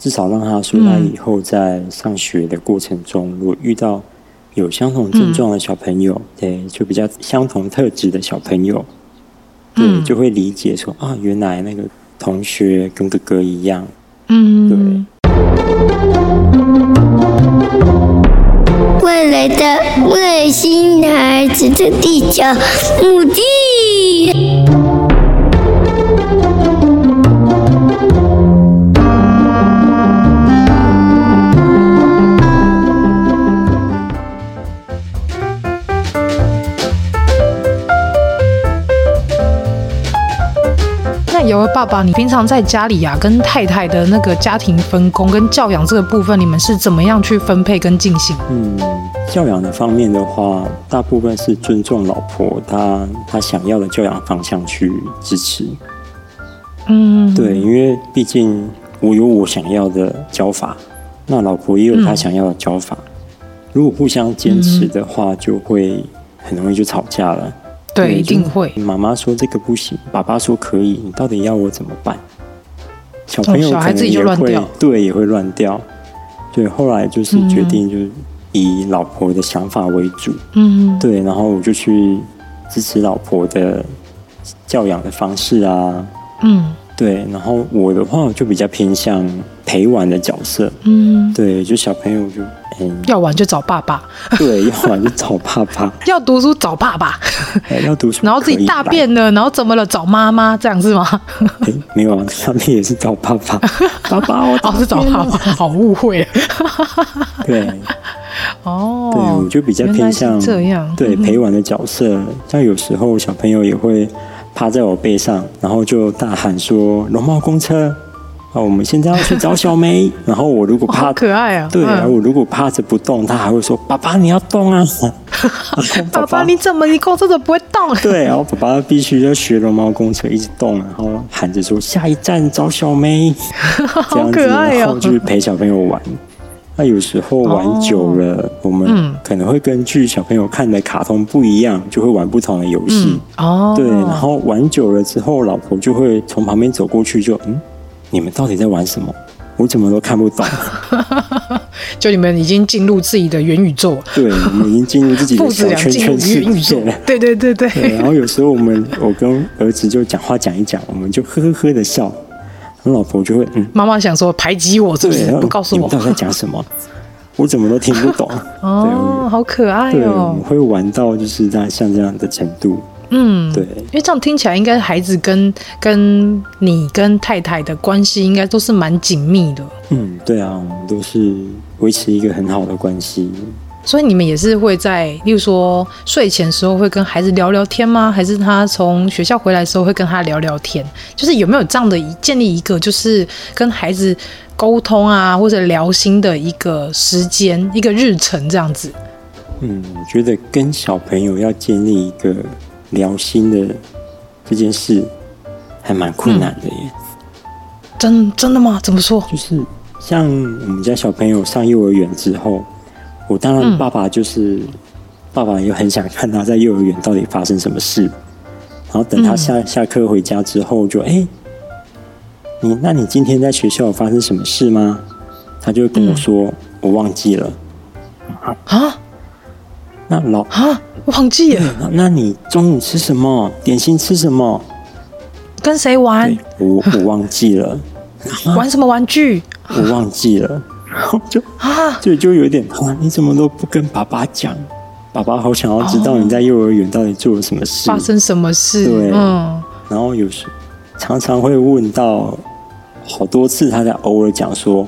至少让他说他以后在上学的过程中，如果遇到有相同症状的小朋友，对，就比较相同特质的小朋友，对，就会理解说啊，原来那个同学跟哥哥一样，嗯，对。未来的外星孩子的地球母地。有爸爸，你平常在家里呀、啊，跟太太的那个家庭分工跟教养这个部分，你们是怎么样去分配跟进行？嗯，教养的方面的话，大部分是尊重老婆她她想要的教养方向去支持。嗯，对，因为毕竟我有我想要的教法，那老婆也有她想要的教法，嗯、如果互相坚持的话，就会很容易就吵架了。对，一定会。妈妈说这个不行，爸爸说可以，你到底要我怎么办？小朋友可能也会，对，也会乱掉。对，后来就是决定，就是以老婆的想法为主。嗯，对，然后我就去支持老婆的教养的方式啊。嗯。对，然后我的话就比较偏向陪玩的角色。嗯，对，就小朋友就嗯，要玩就找爸爸。对，要玩就找爸爸。要读书找爸爸。要读书，然后自己大便了，然后怎么了？找妈妈这样是吗？没有啊，大便也是找爸爸。爸爸，我哦是找爸爸，好误会。对，哦，对，我就比较偏向这样，对陪玩的角色。但有时候小朋友也会。趴在我背上，然后就大喊说：“龙猫公车，啊，我们现在要去找小梅。”然后我如果趴，可爱啊，对，然后我如果趴着不动，他还会说：“爸爸，你要动啊！” 爸爸，你怎么你公车怎么不会动？对，然后爸爸必须要学龙猫公车一直动，然后喊着说：“下一站找小梅。” 好可爱哦，然后就陪小朋友玩。那有时候玩久了，哦、我们可能会根据小朋友看的卡通不一样，就会玩不同的游戏。嗯、哦，对，然后玩久了之后，老婆就会从旁边走过去，就嗯，你们到底在玩什么？我怎么都看不懂。就你们已经进入自己的元宇宙。对，我们已经进入自己的小圈圈世界了。对对对对，对。然后有时候我们，我跟儿子就讲话讲一讲，我们就呵呵呵的笑。我老婆就会嗯，妈妈想说排挤我，是不是？不告诉我，你到底在讲什么？我怎么都听不懂。哦，好可爱哦！会玩到就是在像这样的程度。嗯，对，因为这样听起来，应该孩子跟跟你跟太太的关系，应该都是蛮紧密的。嗯，对啊，我们都是维持一个很好的关系。所以你们也是会在，例如说睡前时候会跟孩子聊聊天吗？还是他从学校回来的时候会跟他聊聊天？就是有没有这样的建立一个，就是跟孩子沟通啊，或者聊心的一个时间、一个日程这样子？嗯，我觉得跟小朋友要建立一个聊心的这件事，还蛮困难的耶。嗯、真真的吗？怎么说？就是像我们家小朋友上幼儿园之后。我当然，爸爸就是、嗯、爸爸，也很想看他在幼儿园到底发生什么事。然后等他下、嗯、下课回家之后就，就、欸、哎，你那你今天在学校有发生什么事吗？他就跟我说，嗯、我忘记了。啊？那老啊，忘记了？那，那你中午吃什么？点心吃什么？跟谁玩？我我忘记了。玩什么玩具？我忘记了。然后就啊，对就有点啊，你怎么都不跟爸爸讲？爸爸好想要知道你在幼儿园到底做了什么事，发生什么事？对，嗯。然后有时常常会问到好多次，他在偶尔讲说：“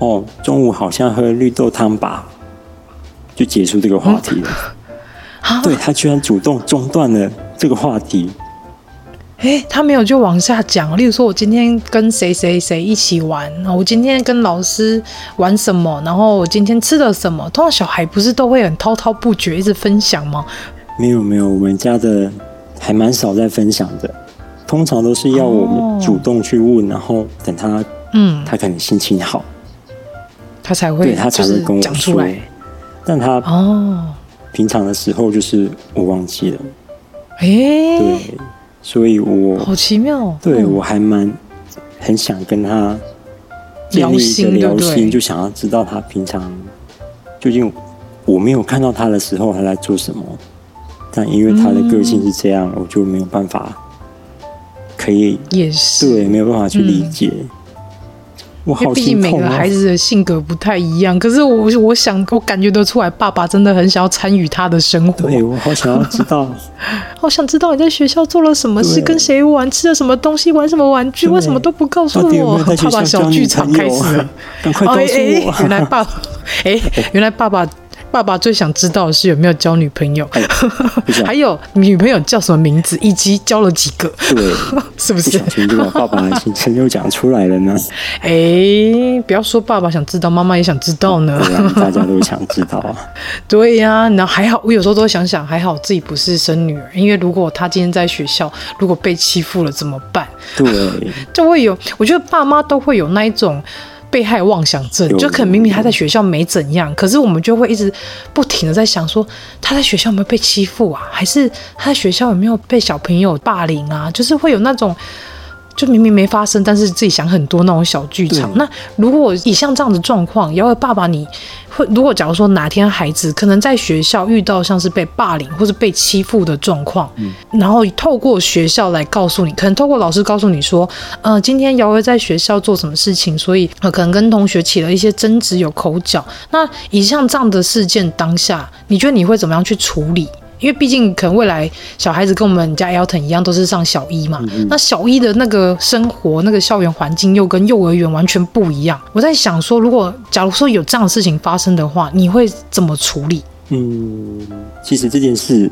哦，中午好像喝绿豆汤吧。”就结束这个话题了。对，他居然主动中断了这个话题。哎，他没有就往下讲，例如说我今天跟谁谁谁一起玩，我今天跟老师玩什么，然后我今天吃了什么。通常小孩不是都会很滔滔不绝一直分享吗？没有没有，我们家的还蛮少在分享的，通常都是要我们主动去问，然后等他，嗯，他可能心情好，他才会，对他才会跟我讲。出来但他哦，平常的时候就是我忘记了，哎，对。所以我，好奇妙，对、嗯、我还蛮很想跟他建立一个聊心，就想要知道他平常究竟我没有看到他的时候他在做什么，但因为他的个性是这样，嗯、我就没有办法可以也是。对没有办法去理解。嗯因为毕竟每个孩子的性格不太一样，可是我我想我感觉得出来，爸爸真的很想要参与他的生活。对，我好想要知道，好想知道你在学校做了什么事，跟谁玩，吃了什么东西，玩什么玩具，为什么都不告诉我？爸爸小剧场开始了，赶快告诉我！原来爸，哎，原来爸爸。爸爸最想知道的是有没有交女朋友，哎、还有女朋友叫什么名字，以及交了几个，对，是不是？不小心就把爸爸的心声又讲出来了呢。哎，不要说爸爸想知道，妈妈也想知道呢。大家都想知道啊。对呀、啊，然后还好，我有时候都会想想，还好自己不是生女儿，因为如果她今天在学校如果被欺负了怎么办？对，就会有，我觉得爸妈都会有那一种。被害妄想症，就可能明明他在学校没怎样，可是我们就会一直不停的在想说，他在学校有没有被欺负啊？还是他在学校有没有被小朋友霸凌啊？就是会有那种。就明明没发生，但是自己想很多那种小剧场。那如果以像这样的状况，姚伟爸爸，你会如果假如说哪天孩子可能在学校遇到像是被霸凌或是被欺负的状况，嗯，然后透过学校来告诉你，可能透过老师告诉你说，呃，今天姚伟在学校做什么事情，所以呃可能跟同学起了一些争执，有口角。那以像这样的事件当下，你觉得你会怎么样去处理？因为毕竟可能未来小孩子跟我们家 Elton 一样，都是上小一嘛。嗯嗯，那小一的那个生活、那个校园环境又跟幼儿园完全不一样。我在想说，如果假如说有这样的事情发生的话，你会怎么处理？嗯，其实这件事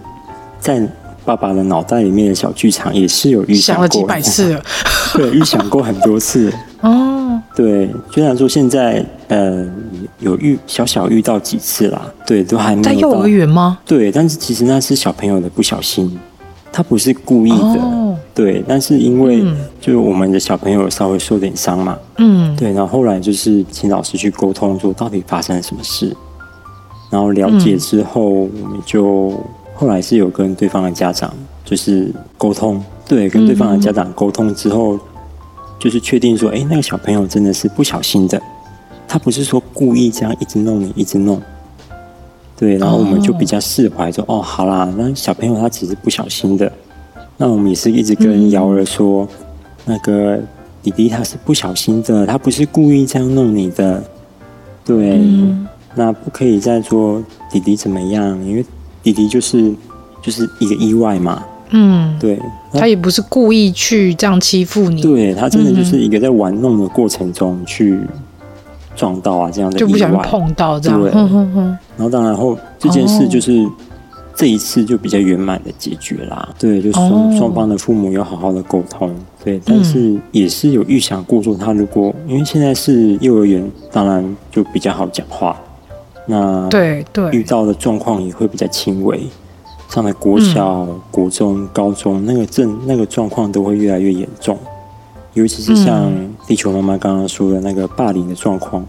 在爸爸的脑袋里面的小剧场也是有预想了几百次了，对，预想过很多次。哦，对，虽然说现在呃有遇小小遇到几次啦，对，都还没有在幼儿园吗？对，但是其实那是小朋友的不小心，他不是故意的，哦、对，但是因为就是我们的小朋友稍微受点伤嘛，嗯，对，然后后来就是请老师去沟通，说到底发生了什么事，然后了解之后，我们就后来是有跟对方的家长就是沟通，对，跟对方的家长沟通之后。就是确定说，哎，那个小朋友真的是不小心的，他不是说故意这样一直弄你，一直弄。对，然后我们就比较释怀，说，哦，好啦，那小朋友他只是不小心的。那我们也是一直跟瑶儿说，嗯、那个弟弟他是不小心的，他不是故意这样弄你的。对，嗯、那不可以再说弟弟怎么样，因为弟弟就是就是一个意外嘛。嗯，对，他也不是故意去这样欺负你，对，他真的就是一个在玩弄的过程中去撞到啊，这样的就不小心碰到这样，对，然后当然后这件事就是这一次就比较圆满的解决啦，对，就双双方的父母有好好的沟通，对，但是也是有预想过说他如果因为现在是幼儿园，当然就比较好讲话，那对对，遇到的状况也会比较轻微。上了国小、嗯、国中、高中，那个症、那个状况都会越来越严重，尤其是像地球妈妈刚刚说的那个霸凌的状况，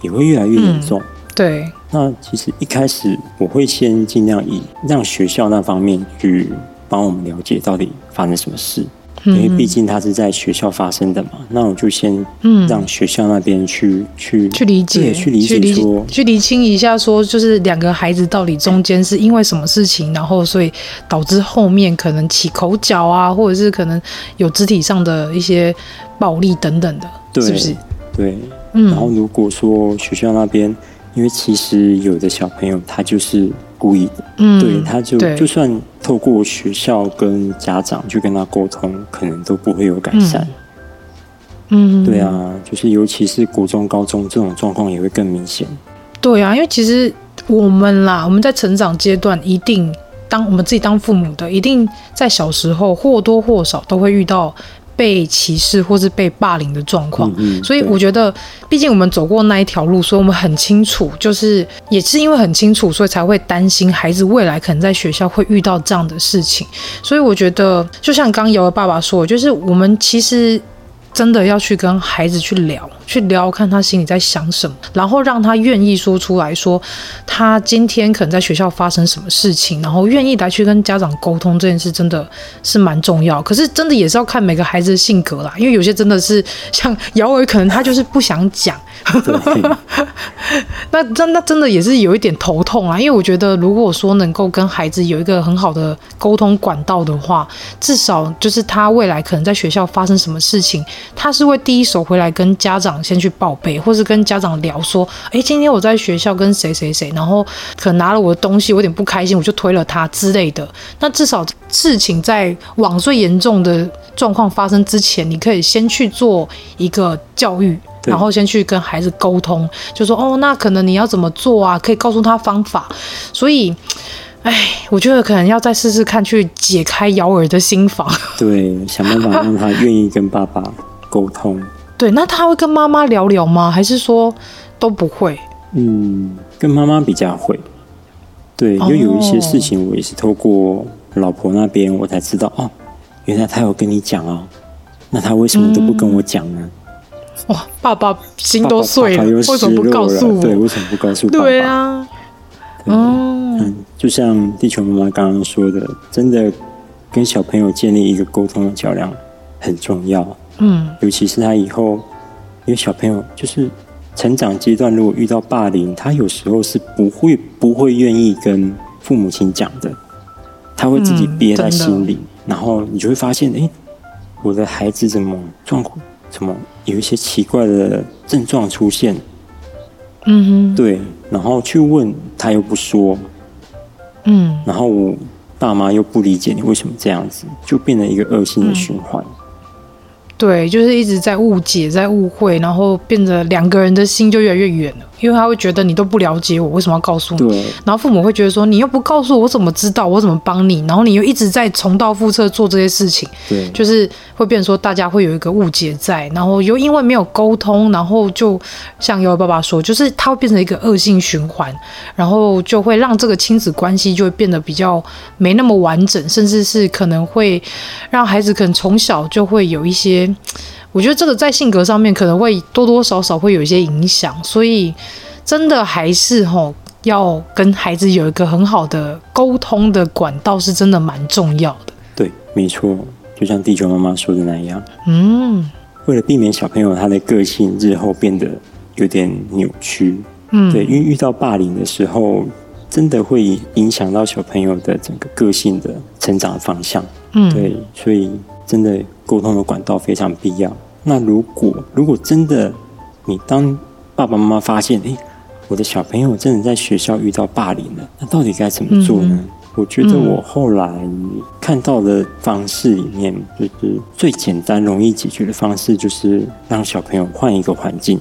也会越来越严重。嗯、对，那其实一开始我会先尽量以让学校那方面去帮我们了解到底发生什么事。因为毕竟他是在学校发生的嘛，那我就先让学校那边去、嗯、去去理解，去理解说，去理清一下，说就是两个孩子到底中间是因为什么事情，然后所以导致后面可能起口角啊，或者是可能有肢体上的一些暴力等等的，对是不是？对，嗯。然后如果说学校那边，因为其实有的小朋友他就是。故意的，嗯，对，他就就算透过学校跟家长去跟他沟通，可能都不会有改善。嗯，对啊，就是尤其是国中、高中这种状况也会更明显。对啊，因为其实我们啦，我们在成长阶段一定当我们自己当父母的，一定在小时候或多或少都会遇到。被歧视或是被霸凌的状况，嗯嗯，所以我觉得，毕竟我们走过那一条路，所以我们很清楚，就是也是因为很清楚，所以才会担心孩子未来可能在学校会遇到这样的事情。所以我觉得，就像刚瑶的爸爸说，就是我们其实。真的要去跟孩子去聊，去聊看他心里在想什么，然后让他愿意说出来说，他今天可能在学校发生什么事情，然后愿意来去跟家长沟通这件事，真的是蛮重要。可是真的也是要看每个孩子的性格啦，因为有些真的是像瑶儿，可能他就是不想讲。那真那真的也是有一点头痛啊，因为我觉得如果说能够跟孩子有一个很好的沟通管道的话，至少就是他未来可能在学校发生什么事情，他是会第一手回来跟家长先去报备，或是跟家长聊说，哎，今天我在学校跟谁谁谁，然后可能拿了我的东西，我有点不开心，我就推了他之类的。那至少事情在往最严重的状况发生之前，你可以先去做一个教育。然后先去跟孩子沟通，就说哦，那可能你要怎么做啊？可以告诉他方法。所以，哎，我觉得可能要再试试看，去解开瑶儿的心防。对，想办法让他愿意跟爸爸沟通。对，那他会跟妈妈聊聊吗？还是说都不会？嗯，跟妈妈比较会。对，因为有一些事情我也是透过老婆那边我才知道哦，原来他有跟你讲哦。那他为什么都不跟我讲呢？嗯哇，爸爸心都碎了，爸爸爸为什么不告诉我？对，为什么不告诉爸爸？对啊，嗯，就像地球妈妈刚刚说的，真的跟小朋友建立一个沟通的桥梁很重要。嗯，尤其是他以后，因为小朋友就是成长阶段，如果遇到霸凌，他有时候是不会不会愿意跟父母亲讲的，他会自己憋在心里，嗯、然后你就会发现，哎，我的孩子怎么状况？怎么有一些奇怪的症状出现？嗯哼，对，然后去问他又不说，嗯，然后我爸妈又不理解你为什么这样子，就变成一个恶性的循环。嗯。对，就是一直在误解，在误会，然后变得两个人的心就越来越远了。因为他会觉得你都不了解我，为什么要告诉你？然后父母会觉得说，你又不告诉我，我怎么知道？我怎么帮你？然后你又一直在重蹈覆辙做这些事情。对。就是会变成说，大家会有一个误解在，然后又因为没有沟通，然后就像幺幺爸爸说，就是他会变成一个恶性循环，然后就会让这个亲子关系就会变得比较没那么完整，甚至是可能会让孩子可能从小就会有一些。我觉得这个在性格上面可能会多多少少会有一些影响，所以真的还是吼要跟孩子有一个很好的沟通的管道，是真的蛮重要的。对，没错，就像地球妈妈说的那样，嗯，为了避免小朋友他的个性日后变得有点扭曲，嗯，对，因为遇到霸凌的时候，真的会影响到小朋友的整个个性的成长方向，嗯，对，所以。真的沟通的管道非常必要。那如果如果真的你当爸爸妈妈发现，诶，我的小朋友真的在学校遇到霸凌了，那到底该怎么做呢？嗯、我觉得我后来看到的方式里面，就是最简单、容易解决的方式，就是让小朋友换一个环境。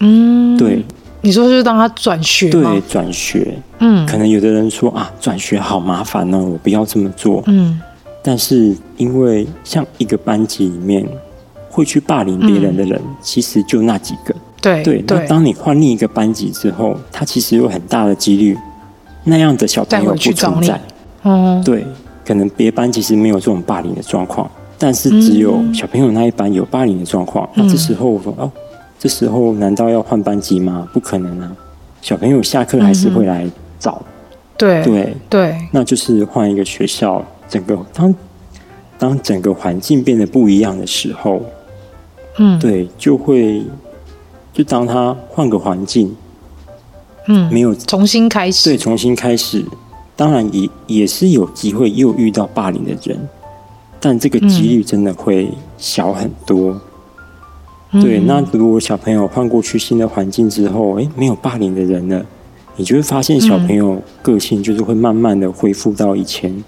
嗯，对，你说是让他转学？对，转学。嗯，可能有的人说啊，转学好麻烦哦，我不要这么做。嗯。但是，因为像一个班级里面会去霸凌别人的人，嗯、其实就那几个。对对。那当你换另一个班级之后，他其实有很大的几率，那样的小朋友不存在。嗯。对，可能别班其实没有这种霸凌的状况，但是只有小朋友那一班有霸凌的状况。嗯、那这时候我说哦，这时候难道要换班级吗？不可能啊！小朋友下课还是会来找。嗯、对对对。那就是换一个学校。整个当当整个环境变得不一样的时候，嗯，对，就会就当他换个环境，嗯，没有重新开始，对，重新开始，当然也也是有机会又遇到霸凌的人，但这个几率真的会小很多。嗯、对，那如果小朋友换过去新的环境之后，哎，没有霸凌的人了，你就会发现小朋友个性就是会慢慢的恢复到以前。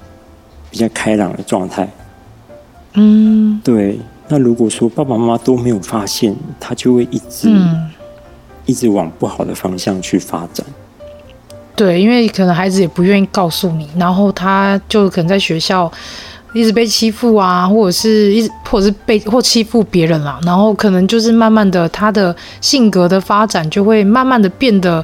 比较开朗的状态，嗯，对。那如果说爸爸妈妈都没有发现，他就会一直、嗯、一直往不好的方向去发展。对，因为可能孩子也不愿意告诉你，然后他就可能在学校一直被欺负啊，或者是一直或者是被或欺负别人啦，然后可能就是慢慢的他的性格的发展就会慢慢的变得。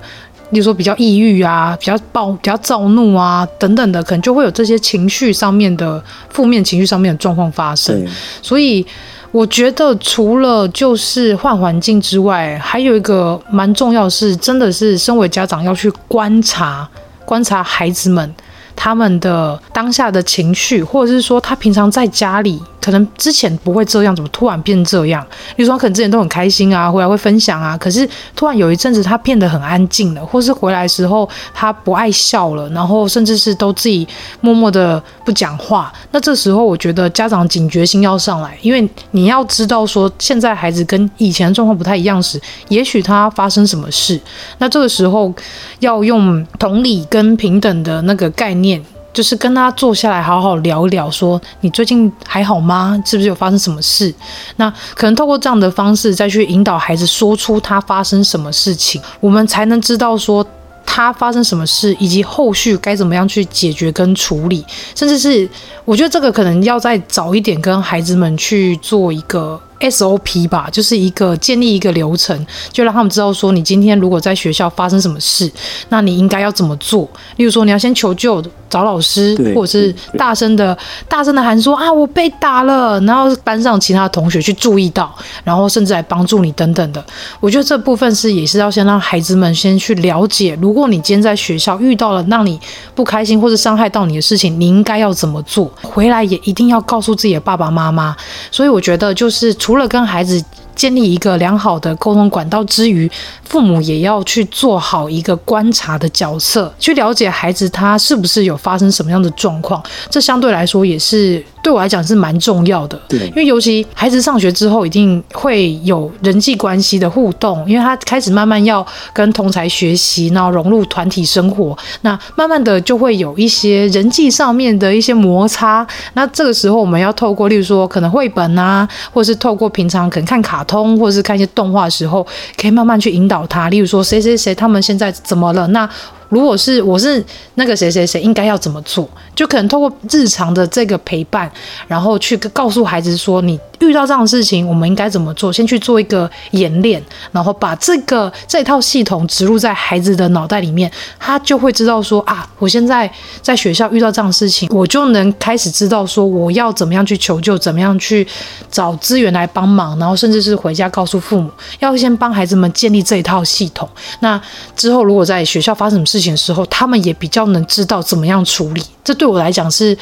例如说比较抑郁啊，比较暴、比较躁怒啊等等的，可能就会有这些情绪上面的负面情绪上面的状况发生。所以我觉得除了就是换环境之外，还有一个蛮重要的是，真的是身为家长要去观察、观察孩子们他们的当下的情绪，或者是说他平常在家里。可能之前不会这样，怎么突然变这样？比如说，可能之前都很开心啊，回来会分享啊，可是突然有一阵子他变得很安静了，或是回来时候他不爱笑了，然后甚至是都自己默默的不讲话。那这时候我觉得家长警觉心要上来，因为你要知道说，现在孩子跟以前的状况不太一样时，也许他发生什么事。那这个时候要用同理跟平等的那个概念。念就是跟他坐下来好好聊一聊，说你最近还好吗？是不是有发生什么事？那可能透过这样的方式再去引导孩子说出他发生什么事情，我们才能知道说他发生什么事，以及后续该怎么样去解决跟处理，甚至是我觉得这个可能要再早一点跟孩子们去做一个。SOP 吧，就是一个建立一个流程，就让他们知道说，你今天如果在学校发生什么事，那你应该要怎么做。例如说，你要先求救，找老师，或者是大声的、大声的喊说啊，我被打了，然后班上其他同学去注意到，然后甚至来帮助你等等的。我觉得这部分是也是要先让孩子们先去了解，如果你今天在学校遇到了让你不开心或者伤害到你的事情，你应该要怎么做？回来也一定要告诉自己的爸爸妈妈。所以我觉得就是除除了跟孩子。建立一个良好的沟通管道之余，父母也要去做好一个观察的角色，去了解孩子他是不是有发生什么样的状况。这相对来说也是对我来讲是蛮重要的。对，因为尤其孩子上学之后，一定会有人际关系的互动，因为他开始慢慢要跟同才学习，然后融入团体生活，那慢慢的就会有一些人际上面的一些摩擦。那这个时候我们要透过，例如说可能绘本啊，或者是透过平常可能看卡通，或者是看一些动画的时候，可以慢慢去引导他。例如说，谁谁谁他们现在怎么了？那如果是我是那个谁谁谁，应该要怎么做？就可能透过日常的这个陪伴，然后去告诉孩子说，你遇到这样的事情，我们应该怎么做？先去做一个演练，然后把这个这套系统植入在孩子的脑袋里面，他就会知道说啊，我现在在学校遇到这样的事情，我就能开始知道说我要怎么样去求救，怎么样去找资源来帮忙，然后甚至是回家告诉父母，要先帮孩子们建立这一套系统。那之后如果在学校发生什么事情情，的时候，他们也比较能知道怎么样处理，这对我来讲是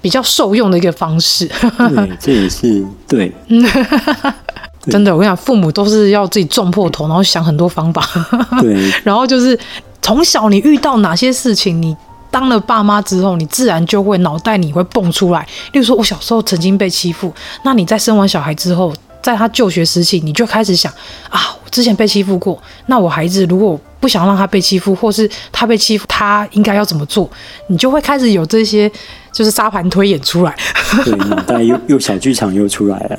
比较受用的一个方式。对，这也是对。真的，我跟你讲，父母都是要自己撞破头，然后想很多方法。对，然后就是从小你遇到哪些事情，你当了爸妈之后，你自然就会脑袋里会蹦出来。例如说，我小时候曾经被欺负，那你在生完小孩之后，在他就学时期，你就开始想啊，我之前被欺负过，那我孩子如果不想让他被欺负，或是他被欺负，他应该要怎么做？你就会开始有这些，就是沙盘推演出来。对，脑袋又又小剧场又出来了。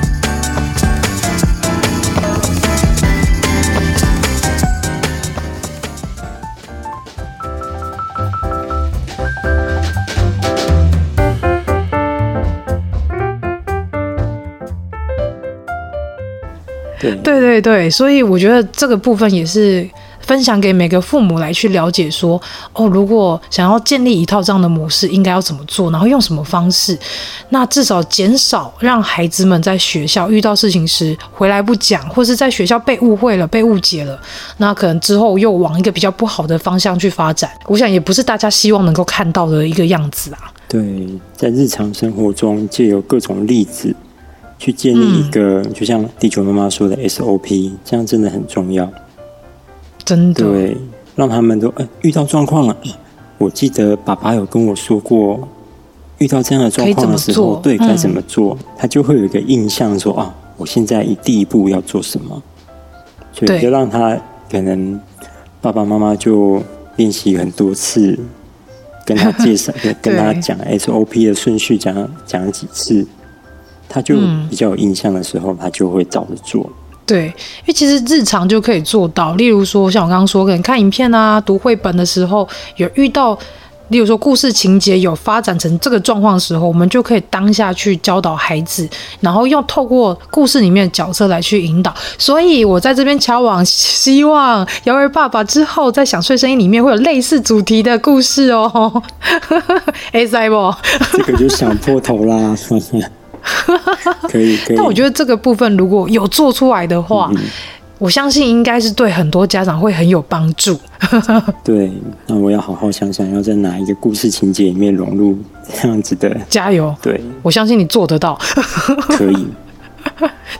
对对对，所以我觉得这个部分也是分享给每个父母来去了解说，哦，如果想要建立一套这样的模式，应该要怎么做，然后用什么方式，那至少减少让孩子们在学校遇到事情时回来不讲，或是在学校被误会了、被误解了，那可能之后又往一个比较不好的方向去发展。我想也不是大家希望能够看到的一个样子啊。对，在日常生活中借由各种例子去建立一个，嗯、就像地球妈妈说的 SOP，这样真的很重要。真的，对，让他们都哎遇到状况了。我记得爸爸有跟我说过，遇到这样的状况的时候，对该怎么做，嗯、他就会有一个印象说啊，我现在一第一步要做什么，所以就让他可能爸爸妈妈就练习很多次，跟他介绍，跟他讲 SOP 的顺序讲讲几次，他就比较有印象的时候，他就会照着做。对，因为其实日常就可以做到。例如说，像我刚刚说，可能看影片啊、读绘本的时候，有遇到，例如说故事情节有发展成这个状况的时候，我们就可以当下去教导孩子，然后用透过故事里面的角色来去引导。所以我在这边敲碗，希望姚儿爸爸之后在想睡声音里面会有类似主题的故事哦。哎，塞不？这个就想破头啦。可以，可以。但我觉得这个部分如果有做出来的话，我相信应该是对很多家长会很有帮助。对，那我要好好想想，要在哪一个故事情节里面融入这样子的。加油！对，我相信你做得到。可以。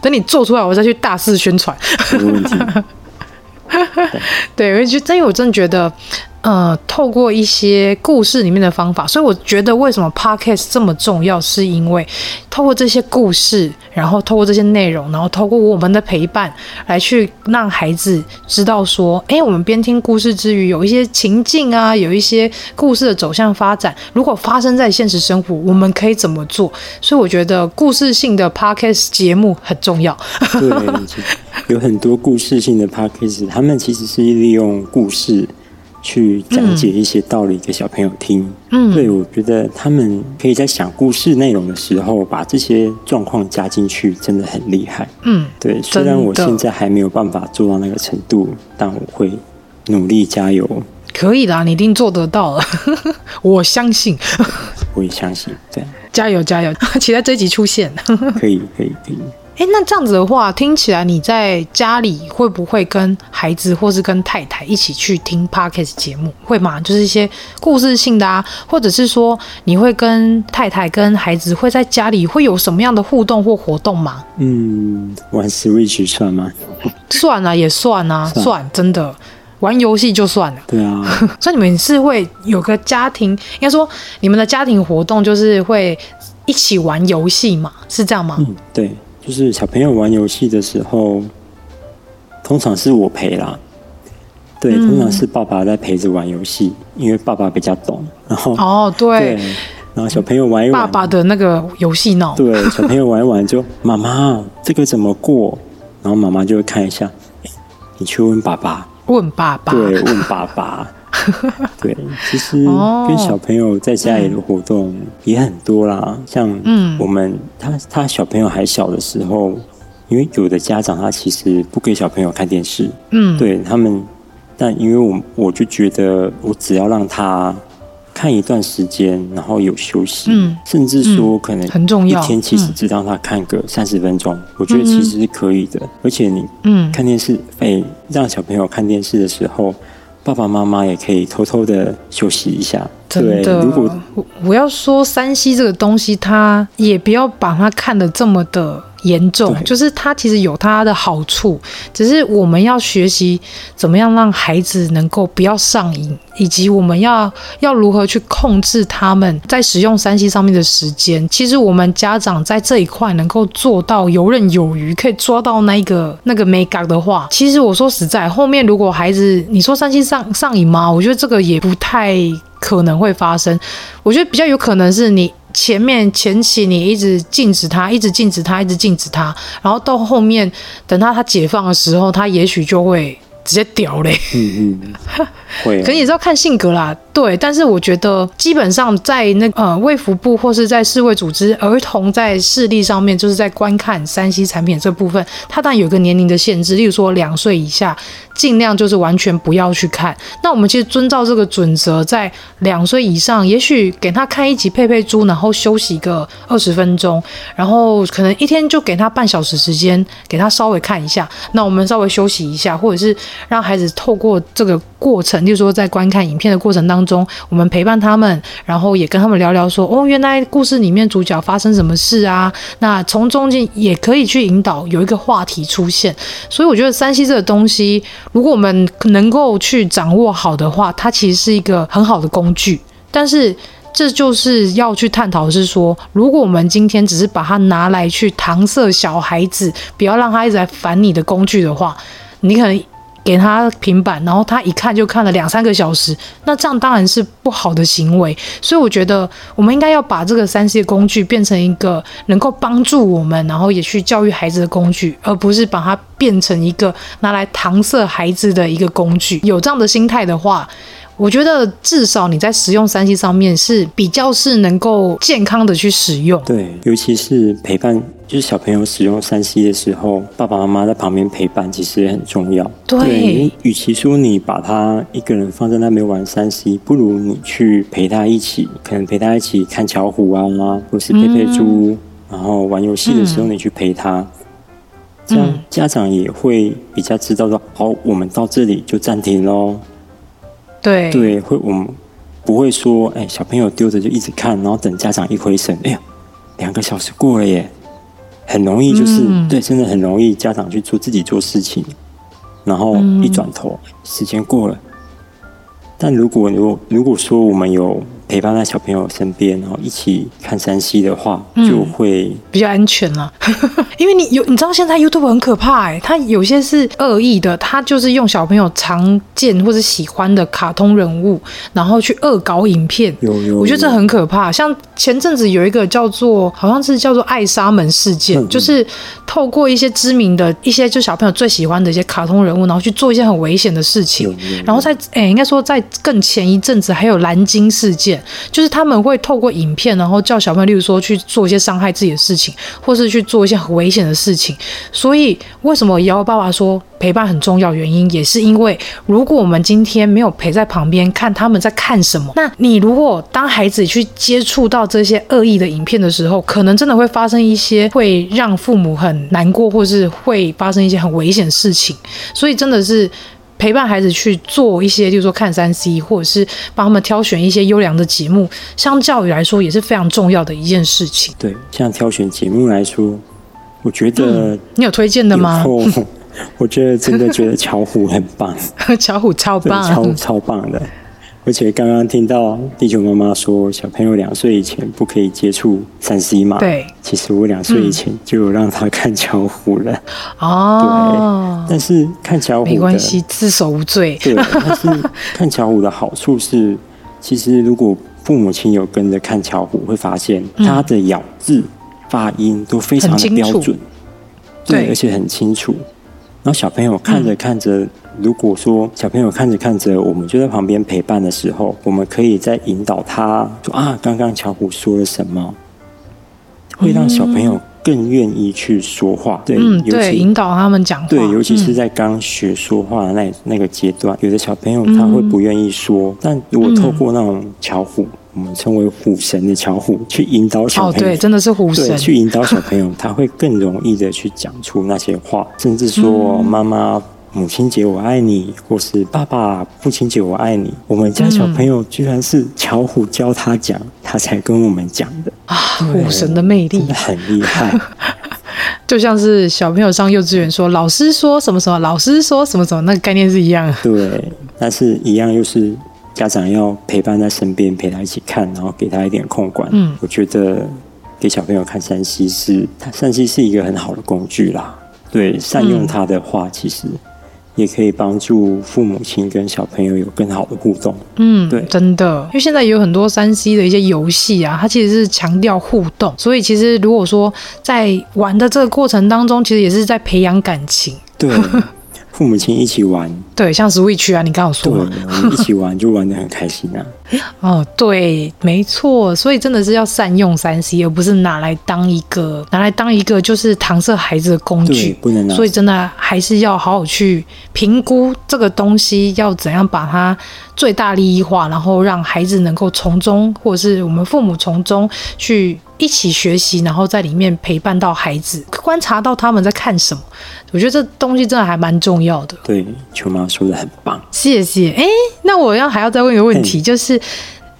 等你做出来，我再去大肆宣传。没问题。对，我觉得，因为我真的觉得。呃，透过一些故事里面的方法，所以我觉得为什么 Podcast 这么重要，是因为透过这些故事，然后透过这些内容，然后透过我们的陪伴，来去让孩子知道说，哎，我们边听故事之余，有一些情境啊，有一些故事的走向发展，如果发生在现实生活，我们可以怎么做？所以我觉得故事性的 Podcast 节目很重要。对，有很多故事性的 Podcast，他们其实是利用故事。去讲解一些道理给小朋友听，嗯，对，我觉得他们可以在想故事内容的时候，把这些状况加进去，真的很厉害，嗯，对。虽然我现在还没有办法做到那个程度，但我会努力加油。可以的，你一定做得到了，我相信。我也相信，对，加 油加油，期待这一集出现。可以可以可以。哎，那这样子的话，听起来你在家里会不会跟孩子或是跟太太一起去听 Podcast 节目？会吗？就是一些故事性的啊，或者是说你会跟太太跟孩子会在家里会有什么样的互动或活动吗？嗯，玩 Switch 算吗？算啊，也算啊，算，算，真的玩游戏就算了。对啊，所以你们是会有个家庭，应该说你们的家庭活动就是会一起玩游戏嘛？是这样吗？嗯，对。就是小朋友玩游戏的时候，通常是我陪啦。对，通常是爸爸在陪着玩游戏，因为爸爸比较懂。然后哦，对，然后小朋友玩一玩，爸爸的那个游戏脑。对，小朋友玩一玩就妈妈这个怎么过？然后妈妈就会看一下，你去问爸爸，问爸爸，对，问爸爸。对，其实跟小朋友在家里的活动也很多啦，像我们他他小朋友还小的时候，因为有的家长他其实不给小朋友看电视，嗯，对他们，但因为我我就觉得我只要让他看一段时间，然后有休息，嗯，甚至说可能很重要，一天其实只让他看个三十分钟，我觉得其实是可以的，而且你嗯。看电视，哎，让小朋友看电视的时候。爸爸妈妈也可以偷偷的休息一下。真的，如果我要说山西这个东西，它也不要把它看得这么的严重，就是它其实有它的好处，只是我们要学习怎么样让孩子能够不要上瘾，以及我们要要如何去控制他们在使用三 C 上面的时间。其实我们家长在这一块能够做到游刃有余，可以抓到那个那个美感的话，其实我说实在，后面如果孩子你说三 C 上上瘾吗？我觉得这个也不太可能会发生。我觉得比较有可能是你。前面前期你一直禁止他，一直禁止他，一直禁止他，然后到后面等他他解放的时候，他也许就会直接屌嘞。嗯嗯，会。可是你知道看性格啦，对，但是我觉得基本上在那、呃卫福部或是在世卫组织，儿童在视力上面，就是在观看 3C 产品这部分，它当然有个年龄的限制，例如说两岁以下，尽量就是完全不要去看。那我们其实遵照这个准则，在两岁以上，也许给他看一集佩佩猪，然后休息个二十分钟，然后可能一天就给他半小时时间，给他稍微看一下。那我们稍微休息一下，或者是让孩子透过这个过程，例如说在观看影片的过程当，中我们陪伴他们，然后也跟他们聊聊说，哦，原来故事里面主角发生什么事啊？那从中间也可以去引导有一个话题出现。所以我觉得 3C 这个东西，如果我们能够去掌握好的话，它其实是一个很好的工具。但是这就是要去探讨是说，如果我们今天只是把它拿来去搪塞小孩子，不要让他一直在烦你的工具的话，你可能。给他平板，然后他一看就看了两三个小时，那这样当然是不好的行为。所以我觉得我们应该要把这个三 C 工具变成一个能够帮助我们，然后也去教育孩子的工具，而不是把它变成一个拿来搪塞孩子的一个工具。有这样的心态的话，我觉得至少你在使用三 C 上面是比较是能够健康的去使用。对，尤其是陪伴。就是小朋友使用三 C 的时候，爸爸妈妈在旁边陪伴，其实也很重要。对，对，与其说你把他一个人放在那边玩三 C，不如你去陪他一起，可能陪他一起看巧虎啊，或是佩佩猪，嗯、然后玩游戏的时候你去陪他，嗯、这样家长也会比较知道说，好，我们到这里就暂停喽。对对，会我们不会说，哎，小朋友丢着就一直看，然后等家长一回神，哎呀，两个小时过了耶。很容易，就是、嗯、对，真的很容易，家长去做自己做事情，然后一转头，嗯、时间过了。但如果如果如果说我们有。陪伴在小朋友身边，然后一起看山西的话，就会、嗯、比较安全了。因为你有，你知道现在 YouTube 很可怕哎，它有些是恶意的，它就是用小朋友常见或者喜欢的卡通人物，然后去恶搞影片。有有，有，我觉得这很可怕。像前阵子有一个叫做，好像是叫做艾莎门事件，嗯、就是透过一些知名的一些就小朋友最喜欢的一些卡通人物，然后去做一些很危险的事情。有有有，然后在哎，应该说在更前一阵子还有蓝鲸事件。就是他们会透过影片，然后叫小朋友，例如说去做一些伤害自己的事情，或是去做一些很危险的事情。所以，为什么瑶瑶爸爸说陪伴很重要？原因也是因为，如果我们今天没有陪在旁边看他们在看什么，那你如果当孩子去接触到这些恶意的影片的时候，可能真的会发生一些会让父母很难过，或是会发生一些很危险的事情。所以，真的是。陪伴孩子去做一些，就是说看三 C，或者是帮他们挑选一些优良的节目，相较于来说也是非常重要的一件事情。对，像挑选节目来说，我觉得、嗯、你有推荐的吗？我觉得真的觉得巧虎很棒，巧虎超棒，超超棒的。而且刚刚听到地球妈妈说，小朋友两岁以前不可以接触三 C 嘛？对。其实我两岁以前就有让他看巧虎了。哦。对。但是看巧虎没关系，自首无罪。对。但是看巧虎的好处是，其实如果父母亲有跟着看巧虎，会发现他的咬字、发音都非常的标准。对。而且很清楚。然后小朋友看着看着。如果说小朋友看着看着，我们就在旁边陪伴的时候，我们可以再引导他说啊，刚刚巧虎说了什么，会让小朋友更愿意去说话。对，嗯，对，引导他们讲话。对，尤其是在刚学说话的那那个阶段，有的小朋友他会不愿意说，但如果透过那种巧虎，我们称为虎神的巧虎去引导小朋友，对，真的是虎神去引导小朋友，他会更容易的去讲出那些话，甚至说 妈妈。母亲节我爱你，或是爸爸父亲节我爱你。我们家小朋友居然是巧虎教他讲，他才跟我们讲的啊！虎神的魅力真的很厉害，就像是小朋友上幼稚园说老师说什么什么，老师说什么什么，那个概念是一样。对，但是一样又是家长要陪伴在身边，陪他一起看，然后给他一点控管。嗯，我觉得给小朋友看山西是，他 3C 是一个很好的工具啦。对，善用它的话，嗯、其实。也可以帮助父母亲跟小朋友有更好的互动。嗯，对，真的，因为现在有很多三 C 的一些游戏啊，它其实是强调互动，所以其实如果说在玩的这个过程当中，其实也是在培养感情。对，父母亲一起玩，对，像 Switch 啊，你刚刚有说嘛，对，我们一起玩就玩的很开心啊。哦，对，没错，所以真的是要善用三 C，而不是拿来当一个拿来当一个就是搪塞孩子的工具，不能拿。所以真的还是要好好去评估这个东西要怎样把它最大利益化，然后让孩子能够从中，或者是我们父母从中去。一起学习，然后在里面陪伴到孩子，观察到他们在看什么。我觉得这东西真的还蛮重要的。对，球妈说的很棒，谢谢。哎，那我要还要再问一个问题，就是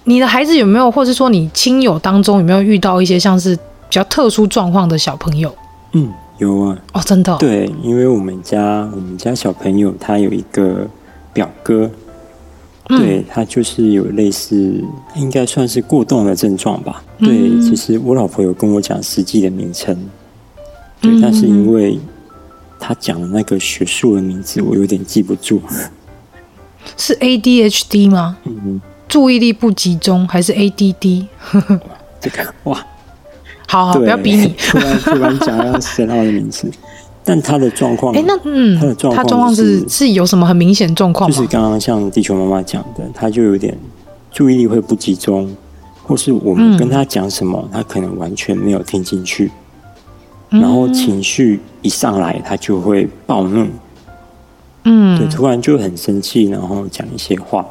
你的孩子有没有，或是说你亲友当中有没有遇到一些像是比较特殊状况的小朋友？嗯，有啊。哦，真的哦？对，因为我们家我们家小朋友他有一个表哥。对，他就是有类似，应该算是过动的症状吧。对，其实我老婆有跟我讲实际的名称，对，但是因为他讲的那个学术的名字，我有点记不住。是 ADHD 吗？嗯，注意力不集中还是 ADD？这个哇，好好，不要逼你，突然突然讲要写他的名字。但他的状况，哎，那嗯，他的状况，他状况是是有什么很明显状况吗？就是刚刚像地球妈妈讲的，他就有点注意力会不集中，或是我们跟他讲什么，嗯、他可能完全没有听进去，然后情绪一上来，他就会暴怒，嗯，对，突然就很生气，然后讲一些话，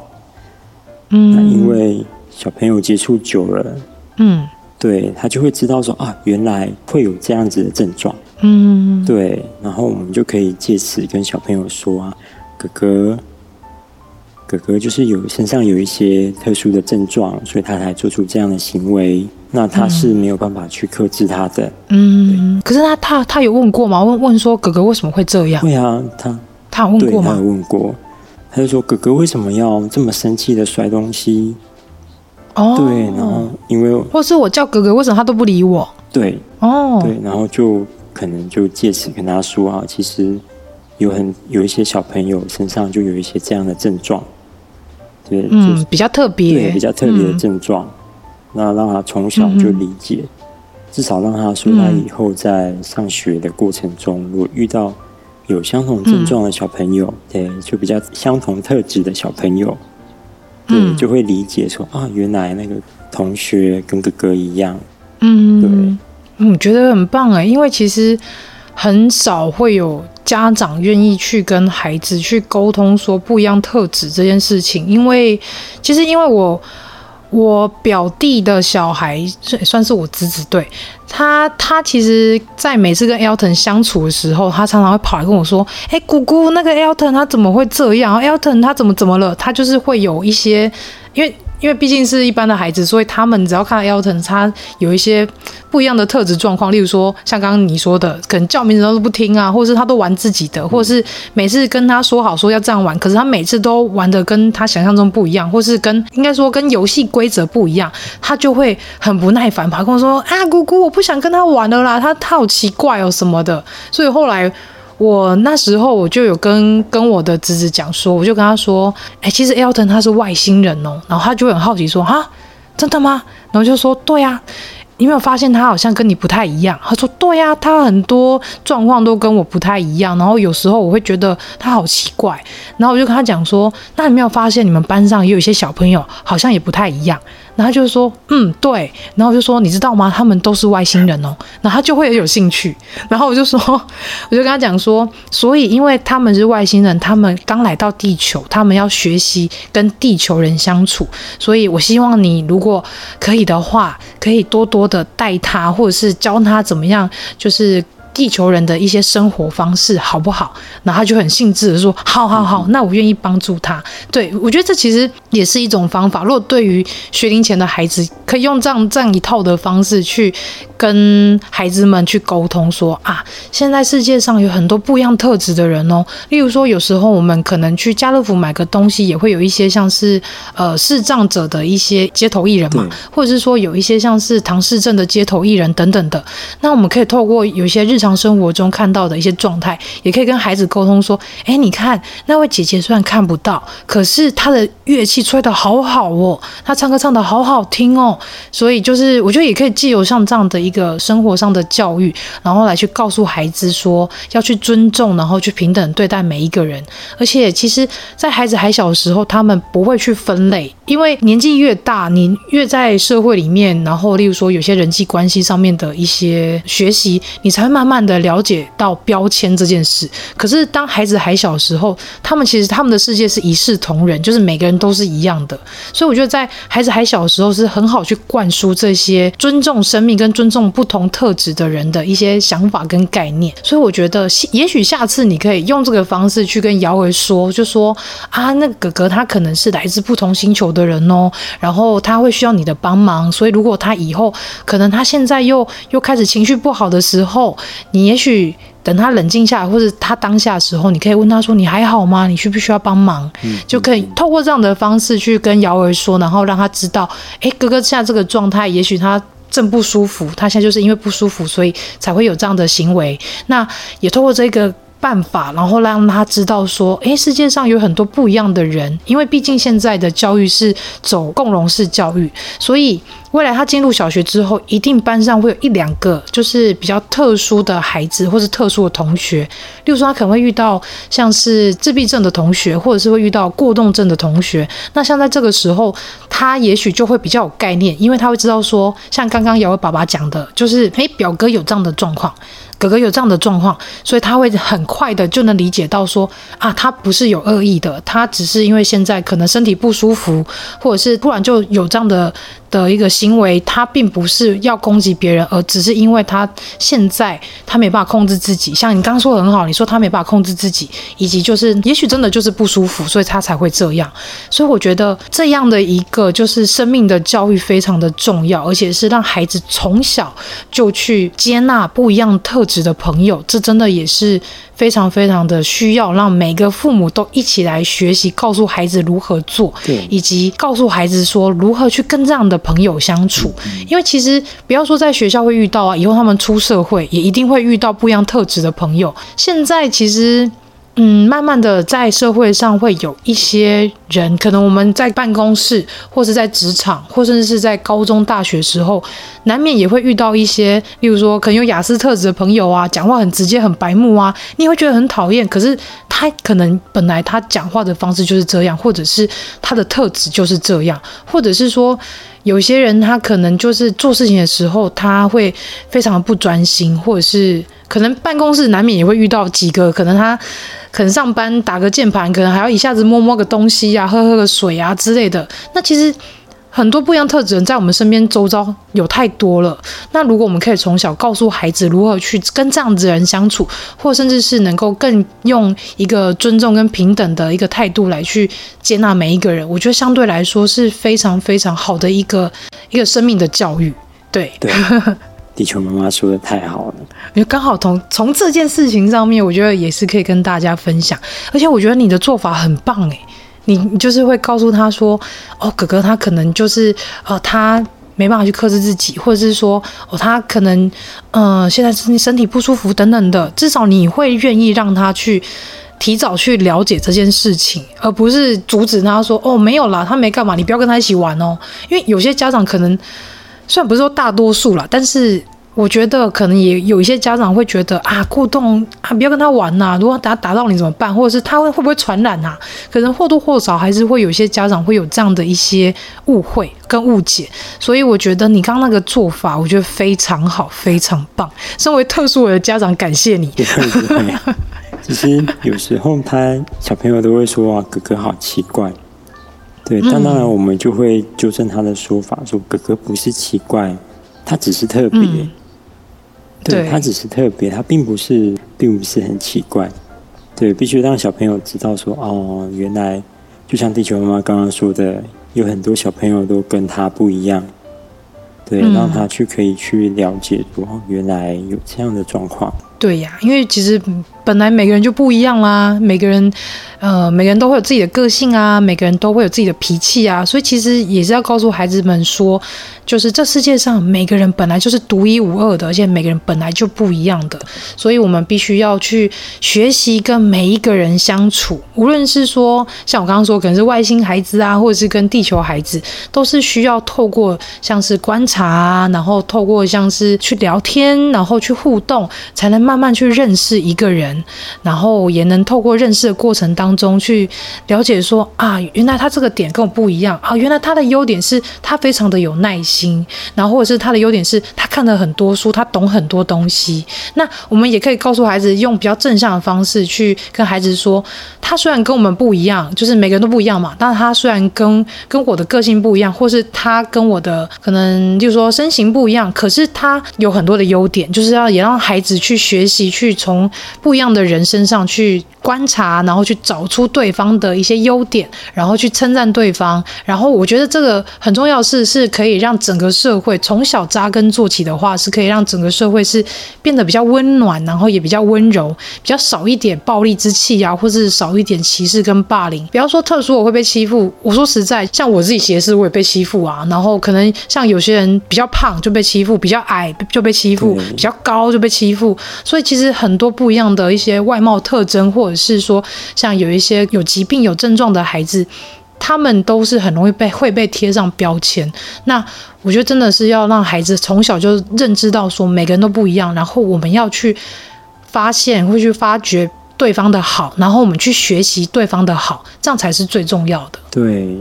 嗯，那因为小朋友接触久了，嗯，对，他就会知道说啊，原来会有这样子的症状。嗯，对，然后我们就可以借此跟小朋友说啊，哥哥，哥哥就是有身上有一些特殊的症状，所以他才做出这样的行为。那他是没有办法去克制他的。嗯，可是他他他有问过吗？问问说哥哥为什么会这样？会啊，他他有问过吗？他有问过，他就说哥哥为什么要这么生气的摔东西？哦，对，然后因为或是我叫哥哥，为什么他都不理我？对，哦，对，然后就。可能就借此跟他说啊，其实有很有一些小朋友身上就有一些这样的症状，对，嗯，比较特别，对，比较特别的症状，嗯、那让他从小就理解，嗯、至少让他说他以后在上学的过程中，如果遇到有相同症状的小朋友，对，就比较相同特质的小朋友，对，就会理解说啊，原来那个同学跟哥哥一样，嗯，对。嗯，觉得很棒哎，因为其实很少会有家长愿意去跟孩子去沟通说不一样特质这件事情。因为其实因为我我表弟的小孩算算是我侄子，对他，他其实，在每次跟 Elton 相处的时候，他常常会跑来跟我说：“哎，姑姑，那个 Elton 他怎么会这样？Elton 他怎么怎么了？”他就是会有一些因为。因为毕竟是一般的孩子，所以他们只要看到 Elton，他有一些不一样的特质状况，例如说像刚刚你说的，可能叫名字都是不听啊，或者是他都玩自己的，或者是每次跟他说好说要这样玩，可是他每次都玩的跟他想象中不一样，或是跟应该说跟游戏规则不一样，他就会很不耐烦，跑跟我说啊，姑姑，我不想跟他玩了啦，他他好奇怪哦什么的，所以后来。我那时候我就有跟跟我的侄子讲说，我就跟他说，哎、其实 Elton 他是外星人哦，然后他就很好奇说，哈，真的吗？然后就说，对、啊，你没有发现他好像跟你不太一样？他说，对、啊，他很多状况都跟我不太一样，然后有时候我会觉得他好奇怪，然后我就跟他讲说，那你没有发现你们班上也有一些小朋友好像也不太一样？然后他就说，嗯，对。然后我就说，你知道吗？他们都是外星人哦。然后他就会很有兴趣。然后我就说，我就跟他讲说，所以因为他们是外星人，他们刚来到地球，他们要学习跟地球人相处。所以我希望你如果可以的话，可以多多的带他，或者是教他怎么样，就是。地球人的一些生活方式好不好？然后他就很兴致的说：“好好好，那我愿意帮助他。”对，我觉得这其实也是一种方法。如果对于学龄前的孩子，可以用这样这样一套的方式去跟孩子们去沟通说，说啊，现在世界上有很多不一样特质的人哦。例如说，有时候我们可能去家乐福买个东西，也会有一些像是呃视障者的一些街头艺人嘛，或者是说有一些像是唐氏症的街头艺人等等的。那我们可以透过有一些日常生活中看到的一些状态，也可以跟孩子沟通说：“哎，你看那位姐姐虽然看不到，可是她的乐器吹得好好哦，她唱歌唱得好好听哦。”所以就是我觉得也可以借由像这样的一个生活上的教育，然后来去告诉孩子说要去尊重，然后去平等对待每一个人。而且其实，在孩子还小的时候，他们不会去分类，因为年纪越大，你越在社会里面，然后例如说有些人际关系上面的一些学习，你才会慢慢慢的了解到标签这件事。可是当孩子还小时候，他们其实他们的世界是一视同仁，就是每个人都是一样的。所以我觉得在孩子还小的时候，是很好去灌输这些尊重生命跟尊重不同特质的人的一些想法跟概念。所以我觉得，也许下次你可以用这个方式去跟姚维说，就说啊，那哥哥他可能是来自不同星球的人哦，然后他会需要你的帮忙。所以如果他以后可能他现在又又开始情绪不好的时候，你也许等他冷静下来，或者他当下的时候，你可以问他说：“你还好吗？你需不需要帮忙？”嗯，就可以透过这样的方式去跟瑶儿说，然后让他知道，哎，哥哥现在这个状态，也许他正不舒服，他现在就是因为不舒服，所以才会有这样的行为。那也透过这个。办法，然后让他知道说，诶，世界上有很多不一样的人，因为毕竟现在的教育是走共融式教育，所以未来他进入小学之后，一定班上会有一两个就是比较特殊的孩子，或是特殊的同学。例如说，他可能会遇到像是自闭症的同学，或者是会遇到过动症的同学。那像在这个时候，他也许就会比较有概念，因为他会知道说，像刚刚瑶儿爸爸讲的，就是诶，表哥有这样的状况。哥哥有这样的状况，所以他会很快的就能理解到说啊，他不是有恶意的，他只是因为现在可能身体不舒服，或者是突然就有这样的的一个行为，他并不是要攻击别人，而只是因为他现在他没办法控制自己。像你刚刚说的很好，你说他没办法控制自己，以及就是也许真的就是不舒服，所以他才会这样。所以我觉得这样的一个就是生命的教育非常的重要，而且是让孩子从小就去接纳不一样特质的朋友，这真的也是非常非常的需要，让每个父母都一起来学习，告诉孩子如何做，以及告诉孩子说如何去跟这样的朋友相处。因为其实不要说在学校会遇到啊，以后他们出社会也一定会遇到不一样特质的朋友。现在其实。嗯，慢慢的在社会上会有一些人，可能我们在办公室，或是在职场，或甚至是在高中、大学时候，难免也会遇到一些，例如说可能有雅思特质的朋友啊，讲话很直接、很白目啊，你会觉得很讨厌。可是他可能本来他讲话的方式就是这样，或者是他的特质就是这样，或者是说有些人他可能就是做事情的时候他会非常不专心，或者是可能办公室难免也会遇到几个可能他。可能上班打个键盘，可能还要一下子摸摸个东西呀、喝喝个水啊之类的。那其实很多不一样特质人在我们身边周遭有太多了。那如果我们可以从小告诉孩子如何去跟这样子的人相处，或甚至是能够更用一个尊重跟平等的一个态度来去接纳每一个人，我觉得相对来说是非常非常好的一个一个生命的教育。对。对地球妈妈说的太好了，因为刚好从从这件事情上面，我觉得也是可以跟大家分享。而且我觉得你的做法很棒诶，你你就是会告诉他说，哦，哥哥他可能就是呃，他没办法去克制自己，或者是说哦，他可能呃现在身身体不舒服等等的，至少你会愿意让他去提早去了解这件事情，而不是阻止他说哦没有啦，他没干嘛，你不要跟他一起玩哦。因为有些家长可能。虽然不是说大多数啦，但是我觉得可能也有一些家长会觉得啊，过动啊，不要跟他玩呐、啊。如果打打到你怎么办？或者是他会会不会传染啊？可能或多或少还是会有一些家长会有这样的一些误会跟误解。所以我觉得你刚刚那个做法，我觉得非常好，非常棒。身为特殊的家长，感谢你。其实有时候他小朋友都会说啊，哥哥好奇怪。对，但当然我们就会纠正他的说法，说哥哥不是奇怪，他只是特别。嗯、对，它只是特别，它并不是，并不是很奇怪。对，必须让小朋友知道说，哦，原来就像地球妈妈刚刚说的，有很多小朋友都跟他不一样。对，嗯、让他去可以去了解说，原来有这样的状况。对呀，因为其实本来每个人就不一样啦，每个人，呃，每个人都会有自己的个性啊，每个人都会有自己的脾气啊，所以其实也是要告诉孩子们说，就是这世界上每个人本来就是独一无二的，而且每个人本来就不一样的，所以我们必须要去学习跟每一个人相处，无论是说像我刚刚说，可能是外星孩子啊，或者是跟地球孩子，都是需要透过像是观察啊，然后透过像是去聊天，然后去互动，才能慢慢去认识一个人。然后也能透过认识的过程当中去了解说啊，原来他这个点跟我不一样啊，原来他的优点是他非常的有耐心，然后或者是他的优点是他看了很多书，他懂很多东西。那我们也可以告诉孩子，用比较正向的方式去跟孩子说，他虽然跟我们不一样，就是每个人都不一样嘛，但是他虽然跟跟我的个性不一样，或是他跟我的可能就是说身形不一样，可是他有很多的优点，就是要也让孩子去学习，去从不一样。的人身上去观察，然后去找出对方的一些优点，然后去称赞对方。然后我觉得这个很重要的是，是可以让整个社会从小扎根做起的话，是可以让整个社会是变得比较温暖，然后也比较温柔，比较少一点暴力之气啊，或是少一点歧视跟霸凌。不要说特殊我会被欺负，我说实在，像我自己斜视我也被欺负啊。然后可能像有些人比较胖就被欺负，比较矮就被欺负，比较高就被欺负。所以其实很多不一样的一些。外貌特征，或者是说，像有一些有疾病、有症状的孩子，他们都是很容易被会被贴上标签。那我觉得真的是要让孩子从小就认知到，说每个人都不一样，然后我们要去发现，会去发掘对方的好，然后我们去学习对方的好，这样才是最重要的。对，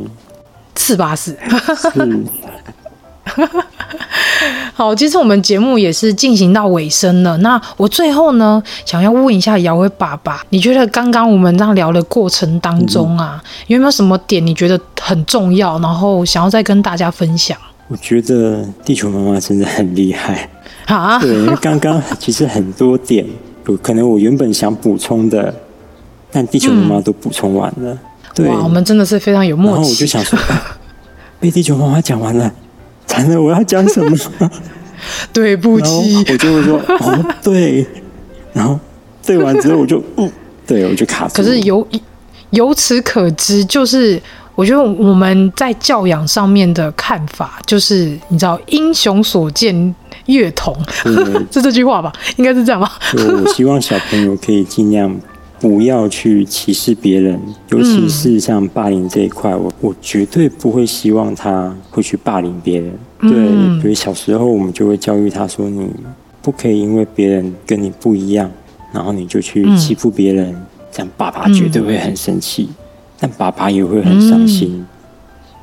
是吧？是。好，其实我们节目也是进行到尾声了。那我最后呢，想要问一下姚伟爸爸，你觉得刚刚我们这样聊的过程当中啊，有没有什么点你觉得很重要，然后想要再跟大家分享？我觉得地球妈妈真的很厉害啊！对，因为刚刚其实很多点，有可能我原本想补充的，但地球妈妈都补充完了。嗯、对，哇，我们真的是非常有默契。然后我就想说，被地球妈妈讲完了。惨了，我要讲什么？对不起，我就会说哦，对，然后对完之后我就嗯，对我就卡住。可是由由此可知，就是我觉得我们在教养上面的看法，就是你知道“英雄所见略同”，是这句话吧？应该是这样吧？我希望小朋友可以尽量。不要去歧视别人，尤其是像霸凌这一块，我我绝对不会希望他会去霸凌别人。对，所以小时候我们就会教育他说：“你不可以因为别人跟你不一样，然后你就去欺负别人。”这样爸爸绝对会很生气，但爸爸也会很伤心，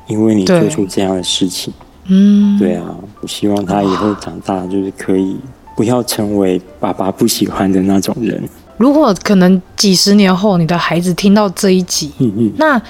因为你做出这样的事情。嗯，对啊，我希望他以后长大就是可以不要成为爸爸不喜欢的那种人。如果可能几十年后你的孩子听到这一集，嗯嗯，那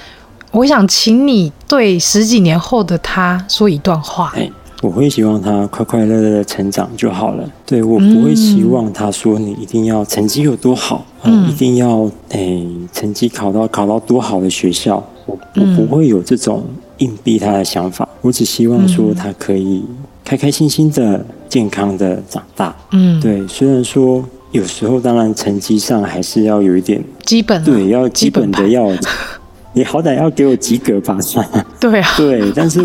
我想请你对十几年后的他说一段话。哎，我会希望他快快乐乐的成长就好了。对，我不会希望他说你一定要成绩有多好，嗯，一定要哎成绩考到考到多好的学校。我我不会有这种硬逼他的想法。我只希望说他可以开开心心的、健康的长大。嗯，对，虽然说。有时候，当然成绩上还是要有一点基本，对，要基本的要，你好歹要给我及格吧，算。对啊，对，但是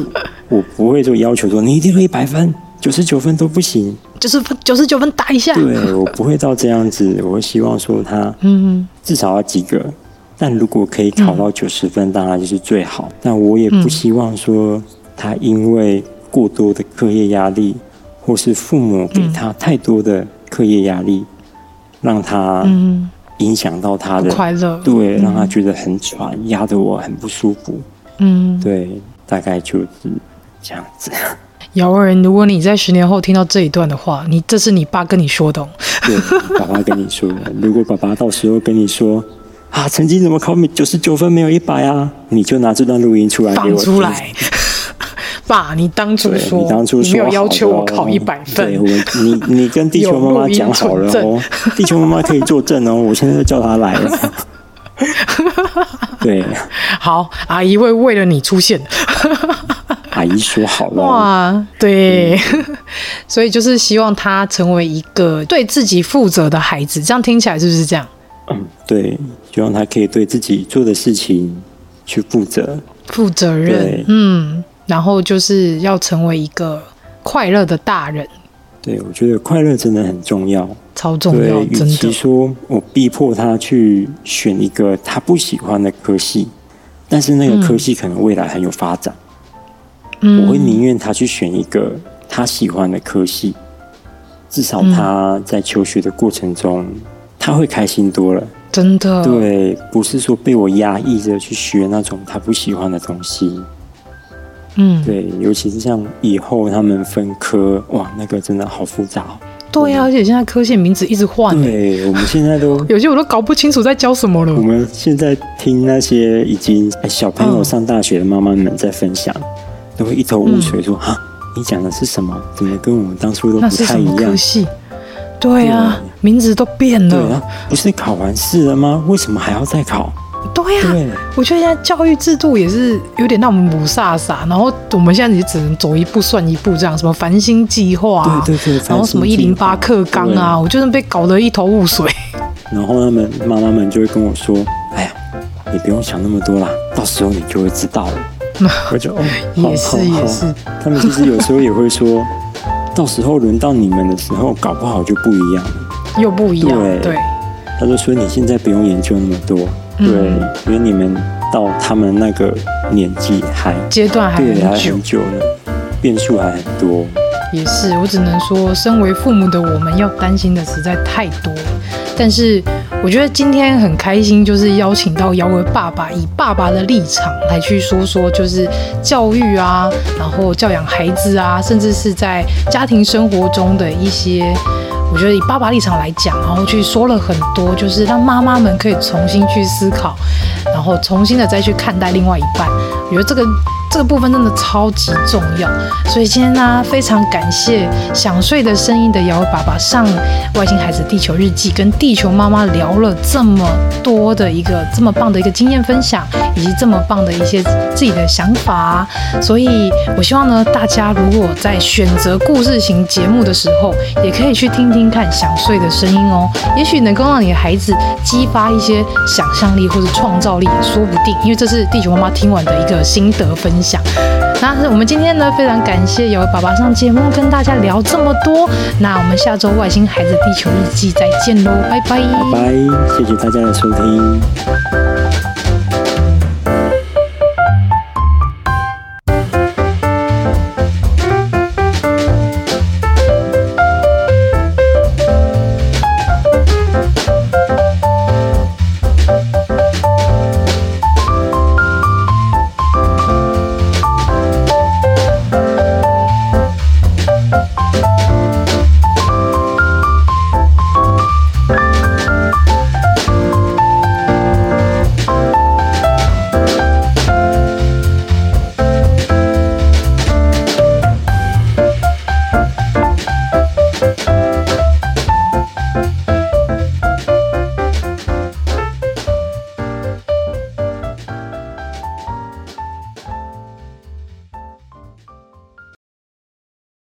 我不会说要求说你一定要一百分，九十九分都不行，就是九十九分打一下。对，我不会到这样子，我会希望说他，嗯，至少要及格。但如果可以考到九十分，当然就是最好。但我也不希望说他因为过多的课业压力，或是父母给他太多的课业压力。让他影响到他的快乐，对，让他觉得很喘，压得我很不舒服。嗯，对，大概就是这样子。姚人，如果你在十年后听到这一段的话，你这是你爸跟你说的哦。对，爸爸跟你说的。如果爸爸到时候跟你说啊，成绩怎么考九十九分没有一百啊，你就拿这段录音出来给我出来。爸，你当初说，你当初说没有要求我考一百分，对，我你你跟地球妈妈讲好了哦，地球妈妈可以作证哦，我现在就叫她来了。对，好，阿姨会为了你出现。阿姨说好了。哇，对，所以就是希望他成为一个对自己负责的孩子，这样听起来是不是这样？嗯，对，希望他可以对自己做的事情去负责，负责任。嗯，然后就是要成为一个快乐的大人。对，我觉得快乐真的很重要，超重要。与其说我逼迫他去选一个他不喜欢的科系，但是那个科系可能未来很有发展，嗯，我会宁愿他去选一个他喜欢的科系，至少他在求学的过程中他会开心多了。真的，对，不是说被我压抑着去学那种他不喜欢的东西。嗯，对，尤其是像以后他们分科，哇，那个真的好复杂。对呀、啊，而且现在科系名字一直换。对，我们现在都 有些我都搞不清楚在教什么了。我们现在听那些已经小朋友上大学的妈妈们在分享，嗯、都会一头雾水，说啊、嗯，你讲的是什么？怎么跟我们当初都不太一样？科系？对呀、啊，名字都变了。对啊，不是考完试了吗？为什么还要再考？对呀、啊，我觉得现在教育制度也是有点让我们雾煞煞，然后我们现在也只能走一步算一步，这样什么繁星计划、啊，对对对，然后什么一零八课纲啊，我就是被搞得一头雾水。然后他们妈妈们就会跟我说：“哎呀，你不用想那么多啦，到时候你就会知道了。”我就哦，也是也是。他们其实有时候也会说，到时候轮到你们的时候，搞不好就不一样了，又不一样。对，对他就说：“你现在不用研究那么多。”对，因为你们到他们那个年纪还阶段还很久，还很久了，变数还很多。也是，我只能说，身为父母的我们要担心的实在太多。但是我觉得今天很开心，就是邀请到姚儿爸爸，以爸爸的立场来去说说，就是教育啊，然后教养孩子啊，甚至是在家庭生活中的一些。我觉得以爸爸立场来讲，然后去说了很多，就是让妈妈们可以重新去思考，然后重新的再去看待另外一半。我觉得这个。这个部分真的超级重要，所以今天呢，非常感谢想睡的声音的姚爸爸上《外星孩子地球日记》，跟地球妈妈聊了这么多的一个这么棒的一个经验分享，以及这么棒的一些自己的想法。所以我希望呢，大家如果在选择故事型节目的时候，也可以去听听看想睡的声音哦，也许能够让你的孩子激发一些想象力或者创造力也说不定，因为这是地球妈妈听完的一个的心得分享。那我们今天呢，非常感谢有爸爸上节目跟大家聊这么多。那我们下周外星孩子地球日记再见喽，拜拜，拜拜，谢谢大家的收听。